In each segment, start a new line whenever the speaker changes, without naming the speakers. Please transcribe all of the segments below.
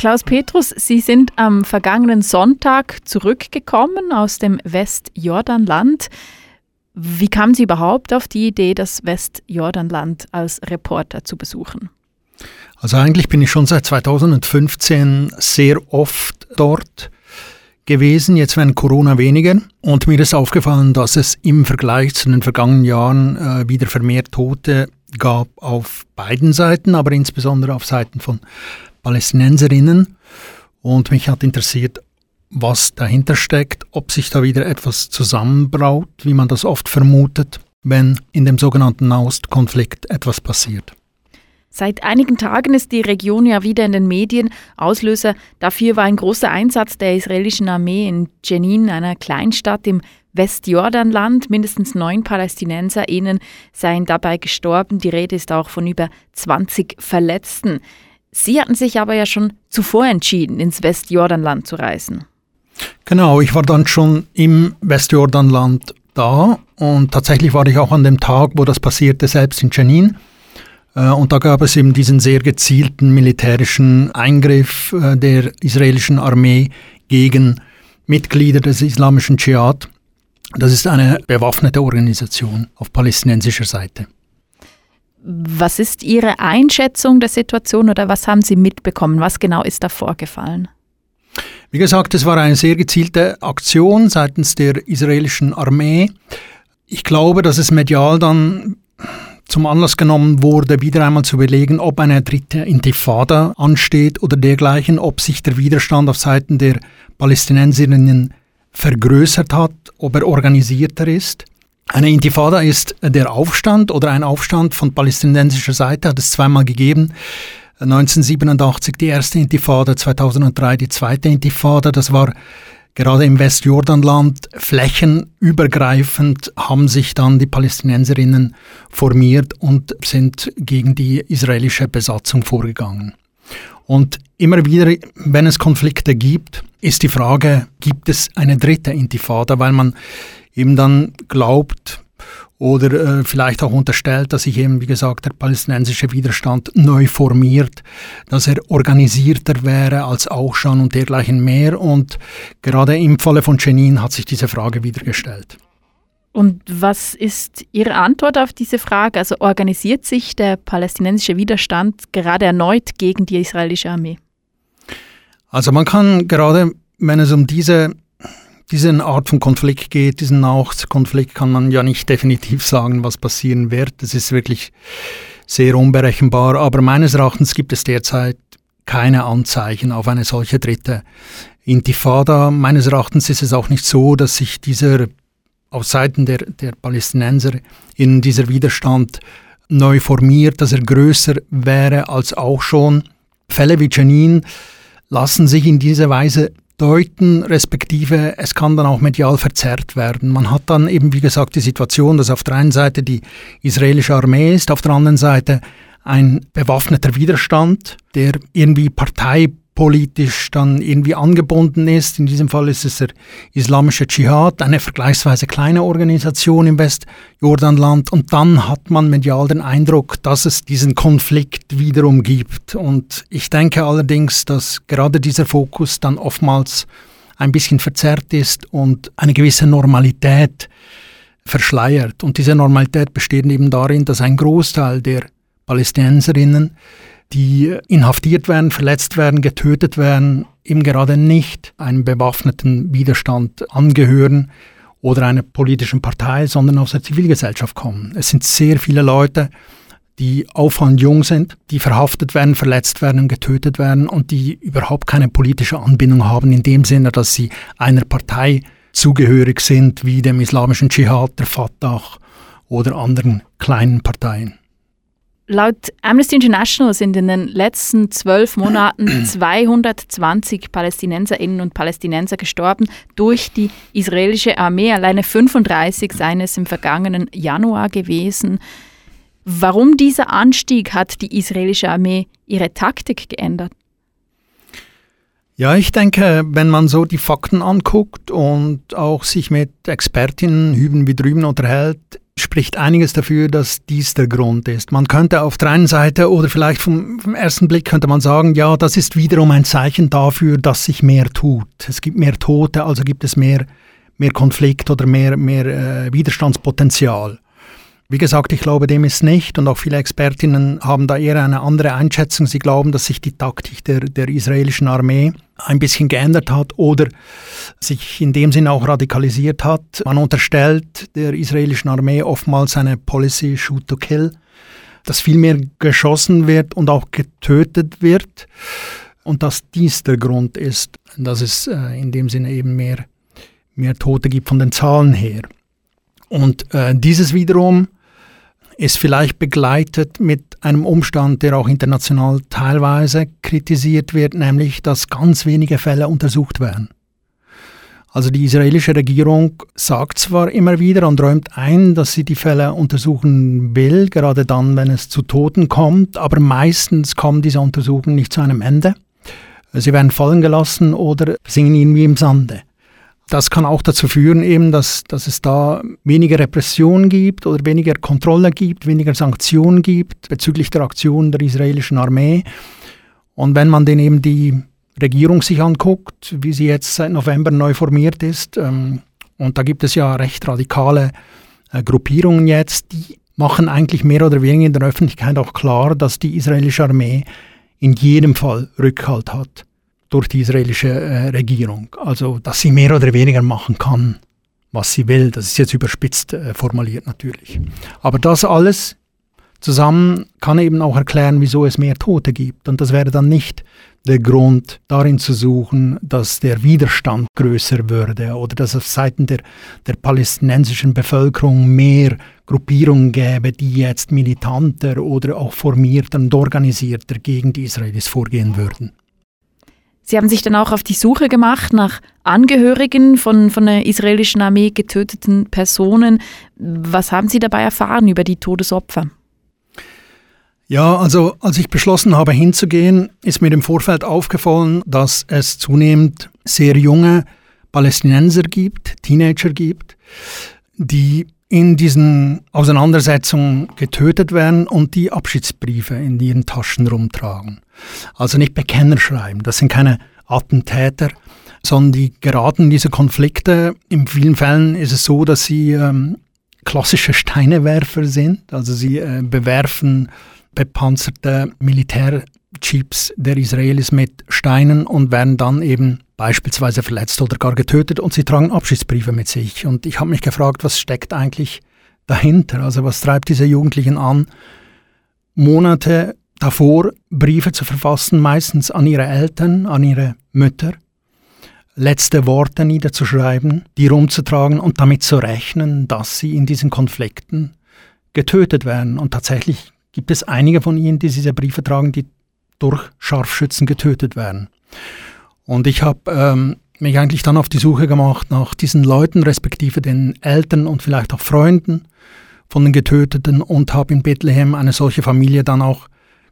Klaus Petrus, Sie sind am vergangenen Sonntag zurückgekommen aus dem Westjordanland. Wie kamen Sie überhaupt auf die Idee, das Westjordanland als Reporter zu besuchen?
Also eigentlich bin ich schon seit 2015 sehr oft dort gewesen, jetzt während Corona weniger. Und mir ist aufgefallen, dass es im Vergleich zu den vergangenen Jahren äh, wieder vermehrt Tote gab auf beiden Seiten, aber insbesondere auf Seiten von Palästinenserinnen. Und mich hat interessiert, was dahinter steckt, ob sich da wieder etwas zusammenbraut, wie man das oft vermutet, wenn in dem sogenannten Nahostkonflikt etwas passiert.
Seit einigen Tagen ist die Region ja wieder in den Medien. Auslöser dafür war ein großer Einsatz der israelischen Armee in Jenin, einer Kleinstadt im Westjordanland. Mindestens neun PalästinenserInnen seien dabei gestorben. Die Rede ist auch von über 20 Verletzten. Sie hatten sich aber ja schon zuvor entschieden, ins Westjordanland zu reisen.
Genau, ich war dann schon im Westjordanland da und tatsächlich war ich auch an dem Tag, wo das passierte, selbst in Jenin. Äh, und da gab es eben diesen sehr gezielten militärischen Eingriff äh, der israelischen Armee gegen Mitglieder des islamischen Dschihad. Das ist eine bewaffnete Organisation auf palästinensischer Seite.
Was ist Ihre Einschätzung der Situation oder was haben Sie mitbekommen? Was genau ist da vorgefallen?
Wie gesagt, es war eine sehr gezielte Aktion seitens der israelischen Armee. Ich glaube, dass es medial dann zum Anlass genommen wurde, wieder einmal zu überlegen, ob eine dritte Intifada ansteht oder dergleichen, ob sich der Widerstand auf Seiten der Palästinenserinnen vergrößert hat, ob er organisierter ist. Eine Intifada ist der Aufstand oder ein Aufstand von palästinensischer Seite, hat es zweimal gegeben. 1987 die erste Intifada, 2003 die zweite Intifada. Das war Gerade im Westjordanland flächenübergreifend haben sich dann die Palästinenserinnen formiert und sind gegen die israelische Besatzung vorgegangen. Und immer wieder, wenn es Konflikte gibt, ist die Frage, gibt es eine dritte Intifada, weil man eben dann glaubt, oder äh, vielleicht auch unterstellt, dass sich eben, wie gesagt, der palästinensische Widerstand neu formiert, dass er organisierter wäre als auch schon und dergleichen mehr. Und gerade im Falle von Jenin hat sich diese Frage wieder gestellt.
Und was ist Ihre Antwort auf diese Frage? Also organisiert sich der palästinensische Widerstand gerade erneut gegen die israelische Armee?
Also man kann gerade, wenn es um diese diese Art von Konflikt geht, diesen Nahostkonflikt, kann man ja nicht definitiv sagen, was passieren wird. Das ist wirklich sehr unberechenbar. Aber meines Erachtens gibt es derzeit keine Anzeichen auf eine solche dritte Intifada. Meines Erachtens ist es auch nicht so, dass sich dieser auf Seiten der, der Palästinenser in dieser Widerstand neu formiert, dass er größer wäre als auch schon. Fälle wie Jenin lassen sich in dieser Weise deuten, respektive es kann dann auch medial verzerrt werden. Man hat dann eben, wie gesagt, die Situation, dass auf der einen Seite die israelische Armee ist, auf der anderen Seite ein bewaffneter Widerstand, der irgendwie Partei politisch dann irgendwie angebunden ist. In diesem Fall ist es der Islamische Dschihad, eine vergleichsweise kleine Organisation im Westjordanland. Und dann hat man medial den Eindruck, dass es diesen Konflikt wiederum gibt. Und ich denke allerdings, dass gerade dieser Fokus dann oftmals ein bisschen verzerrt ist und eine gewisse Normalität verschleiert. Und diese Normalität besteht eben darin, dass ein Großteil der Palästinenserinnen die inhaftiert werden, verletzt werden, getötet werden, eben gerade nicht einem bewaffneten Widerstand angehören oder einer politischen Partei, sondern aus der Zivilgesellschaft kommen. Es sind sehr viele Leute, die auffallend jung sind, die verhaftet werden, verletzt werden und getötet werden und die überhaupt keine politische Anbindung haben, in dem Sinne, dass sie einer Partei zugehörig sind, wie dem islamischen Dschihad, der Fatah oder anderen kleinen Parteien.
Laut Amnesty International sind in den letzten zwölf Monaten 220 Palästinenserinnen und Palästinenser gestorben durch die israelische Armee. Alleine 35 seien es im vergangenen Januar gewesen. Warum dieser Anstieg hat die israelische Armee ihre Taktik geändert?
Ja, ich denke, wenn man so die Fakten anguckt und auch sich mit Expertinnen hüben wie drüben unterhält, spricht einiges dafür, dass dies der Grund ist. Man könnte auf der einen Seite oder vielleicht vom, vom, ersten Blick könnte man sagen, ja, das ist wiederum ein Zeichen dafür, dass sich mehr tut. Es gibt mehr Tote, also gibt es mehr, mehr Konflikt oder mehr, mehr äh, Widerstandspotenzial. Wie gesagt, ich glaube dem ist nicht und auch viele Expertinnen haben da eher eine andere Einschätzung. Sie glauben, dass sich die Taktik der, der israelischen Armee ein bisschen geändert hat oder sich in dem Sinne auch radikalisiert hat. Man unterstellt der israelischen Armee oftmals eine Policy Shoot to Kill, dass viel mehr geschossen wird und auch getötet wird und dass dies der Grund ist, dass es äh, in dem Sinne eben mehr, mehr Tote gibt von den Zahlen her. Und äh, dieses wiederum ist vielleicht begleitet mit einem Umstand, der auch international teilweise kritisiert wird, nämlich dass ganz wenige Fälle untersucht werden. Also die israelische Regierung sagt zwar immer wieder und räumt ein, dass sie die Fälle untersuchen will, gerade dann, wenn es zu Toten kommt, aber meistens kommen diese Untersuchungen nicht zu einem Ende. Sie werden fallen gelassen oder singen irgendwie im Sande. Das kann auch dazu führen, eben, dass, dass es da weniger Repression gibt oder weniger Kontrolle gibt, weniger Sanktionen gibt bezüglich der Aktion der israelischen Armee. Und wenn man dann eben die Regierung sich anguckt, wie sie jetzt seit November neu formiert ist, ähm, und da gibt es ja recht radikale äh, Gruppierungen jetzt, die machen eigentlich mehr oder weniger in der Öffentlichkeit auch klar, dass die israelische Armee in jedem Fall Rückhalt hat durch die israelische äh, Regierung. Also, dass sie mehr oder weniger machen kann, was sie will. Das ist jetzt überspitzt äh, formuliert natürlich. Aber das alles zusammen kann eben auch erklären, wieso es mehr Tote gibt. Und das wäre dann nicht der Grund, darin zu suchen, dass der Widerstand größer würde oder dass es seitens der, der palästinensischen Bevölkerung mehr Gruppierungen gäbe, die jetzt militanter oder auch formierter und organisierter gegen die Israelis vorgehen würden.
Sie haben sich dann auch auf die Suche gemacht nach Angehörigen von, von der israelischen Armee getöteten Personen. Was haben Sie dabei erfahren über die Todesopfer?
Ja, also als ich beschlossen habe hinzugehen, ist mir im Vorfeld aufgefallen, dass es zunehmend sehr junge Palästinenser gibt, Teenager gibt, die in diesen Auseinandersetzungen getötet werden und die Abschiedsbriefe in ihren Taschen rumtragen. Also nicht Bekenner schreiben, das sind keine Attentäter, sondern die geraten in diese Konflikte. In vielen Fällen ist es so, dass sie ähm, klassische Steinewerfer sind, also sie äh, bewerfen bepanzerte Militärjeeps der Israelis mit Steinen und werden dann eben beispielsweise verletzt oder gar getötet und sie tragen Abschiedsbriefe mit sich. Und ich habe mich gefragt, was steckt eigentlich dahinter? Also was treibt diese Jugendlichen an, Monate davor Briefe zu verfassen, meistens an ihre Eltern, an ihre Mütter, letzte Worte niederzuschreiben, die rumzutragen und damit zu rechnen, dass sie in diesen Konflikten getötet werden. Und tatsächlich gibt es einige von ihnen, die diese Briefe tragen, die durch Scharfschützen getötet werden. Und ich habe ähm, mich eigentlich dann auf die Suche gemacht nach diesen Leuten, respektive den Eltern und vielleicht auch Freunden von den Getöteten und habe in Bethlehem eine solche Familie dann auch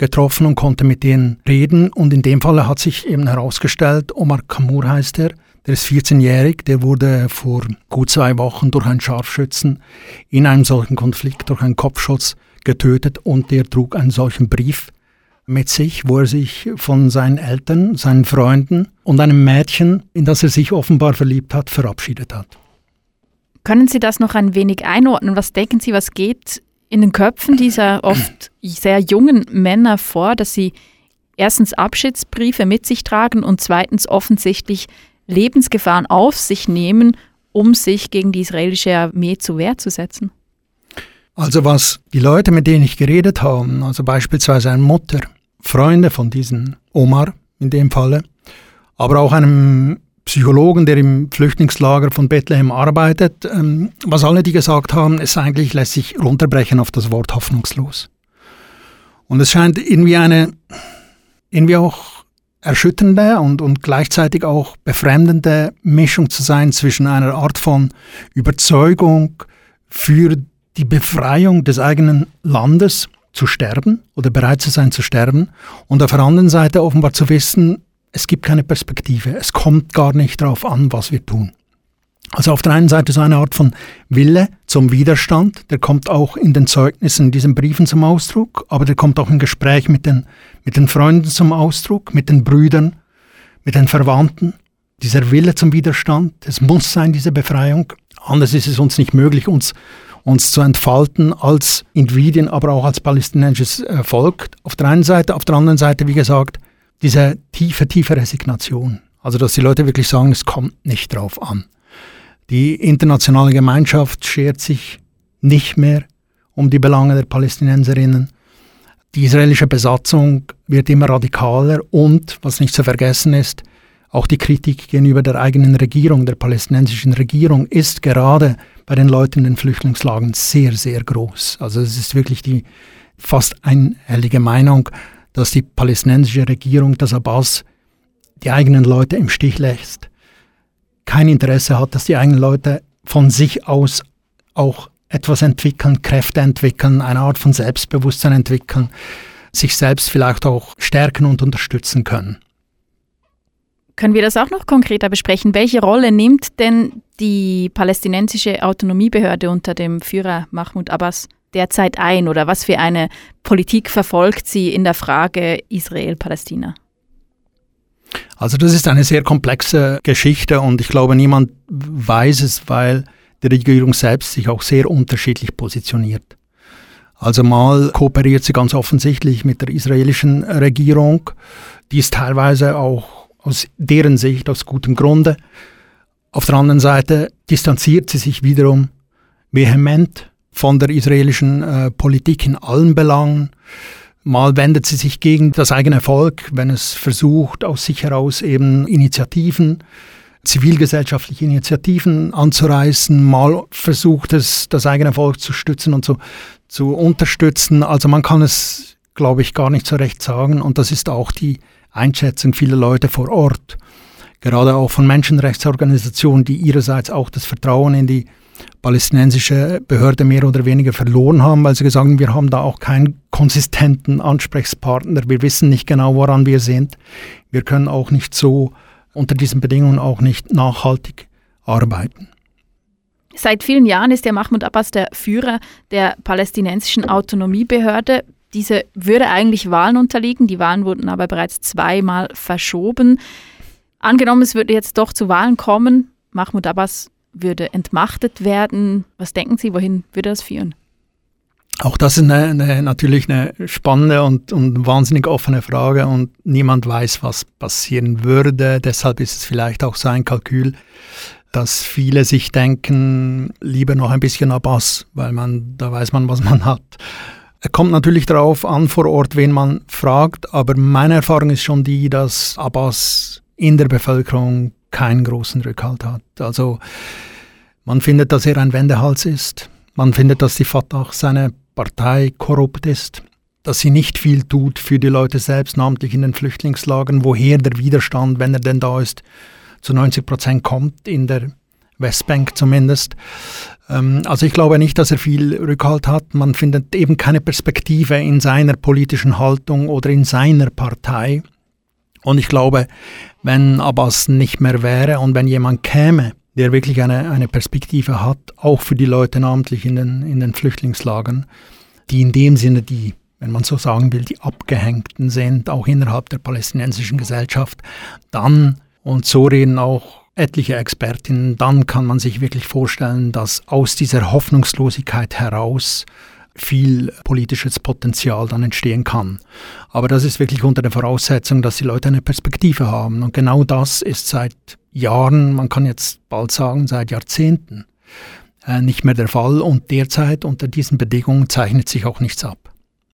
getroffen und konnte mit denen reden. Und in dem Fall hat sich eben herausgestellt, Omar Kamur heißt er, der ist 14-jährig, der wurde vor gut zwei Wochen durch einen Scharfschützen in einem solchen Konflikt, durch einen Kopfschuss getötet und der trug einen solchen Brief mit sich, wo er sich von seinen Eltern, seinen Freunden und einem Mädchen, in das er sich offenbar verliebt hat, verabschiedet hat.
Können Sie das noch ein wenig einordnen? Was denken Sie, was geht in den Köpfen dieser oft sehr jungen Männer vor, dass sie erstens Abschiedsbriefe mit sich tragen und zweitens offensichtlich Lebensgefahren auf sich nehmen, um sich gegen die israelische Armee zur Wehr zu setzen?
Also was die Leute, mit denen ich geredet habe, also beispielsweise eine Mutter, Freunde von diesem Omar in dem Falle, aber auch einem Psychologen, der im Flüchtlingslager von Bethlehem arbeitet, ähm, was alle die gesagt haben, ist eigentlich, lässt sich runterbrechen auf das Wort hoffnungslos. Und es scheint irgendwie eine, irgendwie auch erschütternde und, und gleichzeitig auch befremdende Mischung zu sein zwischen einer Art von Überzeugung für die Befreiung des eigenen Landes zu sterben oder bereit zu sein zu sterben und auf der anderen Seite offenbar zu wissen, es gibt keine Perspektive, es kommt gar nicht darauf an, was wir tun. Also auf der einen Seite so eine Art von Wille zum Widerstand, der kommt auch in den Zeugnissen, in diesen Briefen zum Ausdruck, aber der kommt auch im Gespräch mit den, mit den Freunden zum Ausdruck, mit den Brüdern, mit den Verwandten. Dieser Wille zum Widerstand, es muss sein, diese Befreiung. Anders ist es uns nicht möglich, uns, uns zu entfalten als Individuen, aber auch als palästinensisches äh, Volk. Auf der einen Seite, auf der anderen Seite, wie gesagt, diese tiefe, tiefe Resignation. Also, dass die Leute wirklich sagen, es kommt nicht drauf an. Die internationale Gemeinschaft schert sich nicht mehr um die Belange der Palästinenserinnen. Die israelische Besatzung wird immer radikaler und, was nicht zu vergessen ist, auch die Kritik gegenüber der eigenen Regierung, der palästinensischen Regierung, ist gerade bei den Leuten in den Flüchtlingslagern sehr, sehr groß. Also es ist wirklich die fast einhellige Meinung, dass die palästinensische Regierung, dass Abbas die eigenen Leute im Stich lässt kein Interesse hat, dass die eigenen Leute von sich aus auch etwas entwickeln, Kräfte entwickeln, eine Art von Selbstbewusstsein entwickeln, sich selbst vielleicht auch stärken und unterstützen können.
Können wir das auch noch konkreter besprechen? Welche Rolle nimmt denn die palästinensische Autonomiebehörde unter dem Führer Mahmoud Abbas derzeit ein oder was für eine Politik verfolgt sie in der Frage Israel-Palästina?
Also das ist eine sehr komplexe Geschichte und ich glaube, niemand weiß es, weil die Regierung selbst sich auch sehr unterschiedlich positioniert. Also mal kooperiert sie ganz offensichtlich mit der israelischen Regierung, die ist teilweise auch aus deren Sicht aus gutem Grunde. Auf der anderen Seite distanziert sie sich wiederum vehement von der israelischen äh, Politik in allen Belangen. Mal wendet sie sich gegen das eigene Volk, wenn es versucht, aus sich heraus eben Initiativen, zivilgesellschaftliche Initiativen anzureißen. Mal versucht es, das eigene Volk zu stützen und zu, zu unterstützen. Also man kann es, glaube ich, gar nicht so recht sagen. Und das ist auch die Einschätzung vieler Leute vor Ort. Gerade auch von Menschenrechtsorganisationen, die ihrerseits auch das Vertrauen in die palästinensische Behörde mehr oder weniger verloren haben, weil sie gesagt haben, wir haben da auch keinen konsistenten Ansprechpartner, wir wissen nicht genau, woran wir sind. Wir können auch nicht so unter diesen Bedingungen auch nicht nachhaltig arbeiten.
Seit vielen Jahren ist der Mahmoud Abbas der Führer der palästinensischen Autonomiebehörde. Diese würde eigentlich Wahlen unterliegen, die Wahlen wurden aber bereits zweimal verschoben. Angenommen, es würde jetzt doch zu Wahlen kommen, Mahmoud Abbas würde entmachtet werden. Was denken Sie, wohin würde das führen?
Auch das ist eine, eine, natürlich eine spannende und, und wahnsinnig offene Frage und niemand weiß, was passieren würde. Deshalb ist es vielleicht auch so ein Kalkül, dass viele sich denken, lieber noch ein bisschen Abbas, weil man, da weiß man, was man hat. Es kommt natürlich darauf an vor Ort, wen man fragt, aber meine Erfahrung ist schon die, dass Abbas in der Bevölkerung keinen großen Rückhalt hat. Also man findet, dass er ein Wendehals ist. Man findet, dass die Fatah seine Partei korrupt ist, dass sie nicht viel tut für die Leute selbst, namentlich in den Flüchtlingslagern, woher der Widerstand, wenn er denn da ist, zu 90 Prozent kommt, in der Westbank zumindest. Ähm, also ich glaube nicht, dass er viel Rückhalt hat. Man findet eben keine Perspektive in seiner politischen Haltung oder in seiner Partei. Und ich glaube, wenn Abbas nicht mehr wäre und wenn jemand käme, der wirklich eine, eine Perspektive hat, auch für die Leute namentlich in den, in den Flüchtlingslagern, die in dem Sinne die, wenn man so sagen will, die Abgehängten sind, auch innerhalb der palästinensischen Gesellschaft, dann, und so reden auch etliche Expertinnen, dann kann man sich wirklich vorstellen, dass aus dieser Hoffnungslosigkeit heraus viel politisches Potenzial dann entstehen kann. Aber das ist wirklich unter der Voraussetzung, dass die Leute eine Perspektive haben. Und genau das ist seit Jahren, man kann jetzt bald sagen, seit Jahrzehnten äh, nicht mehr der Fall. Und derzeit unter diesen Bedingungen zeichnet sich auch nichts ab.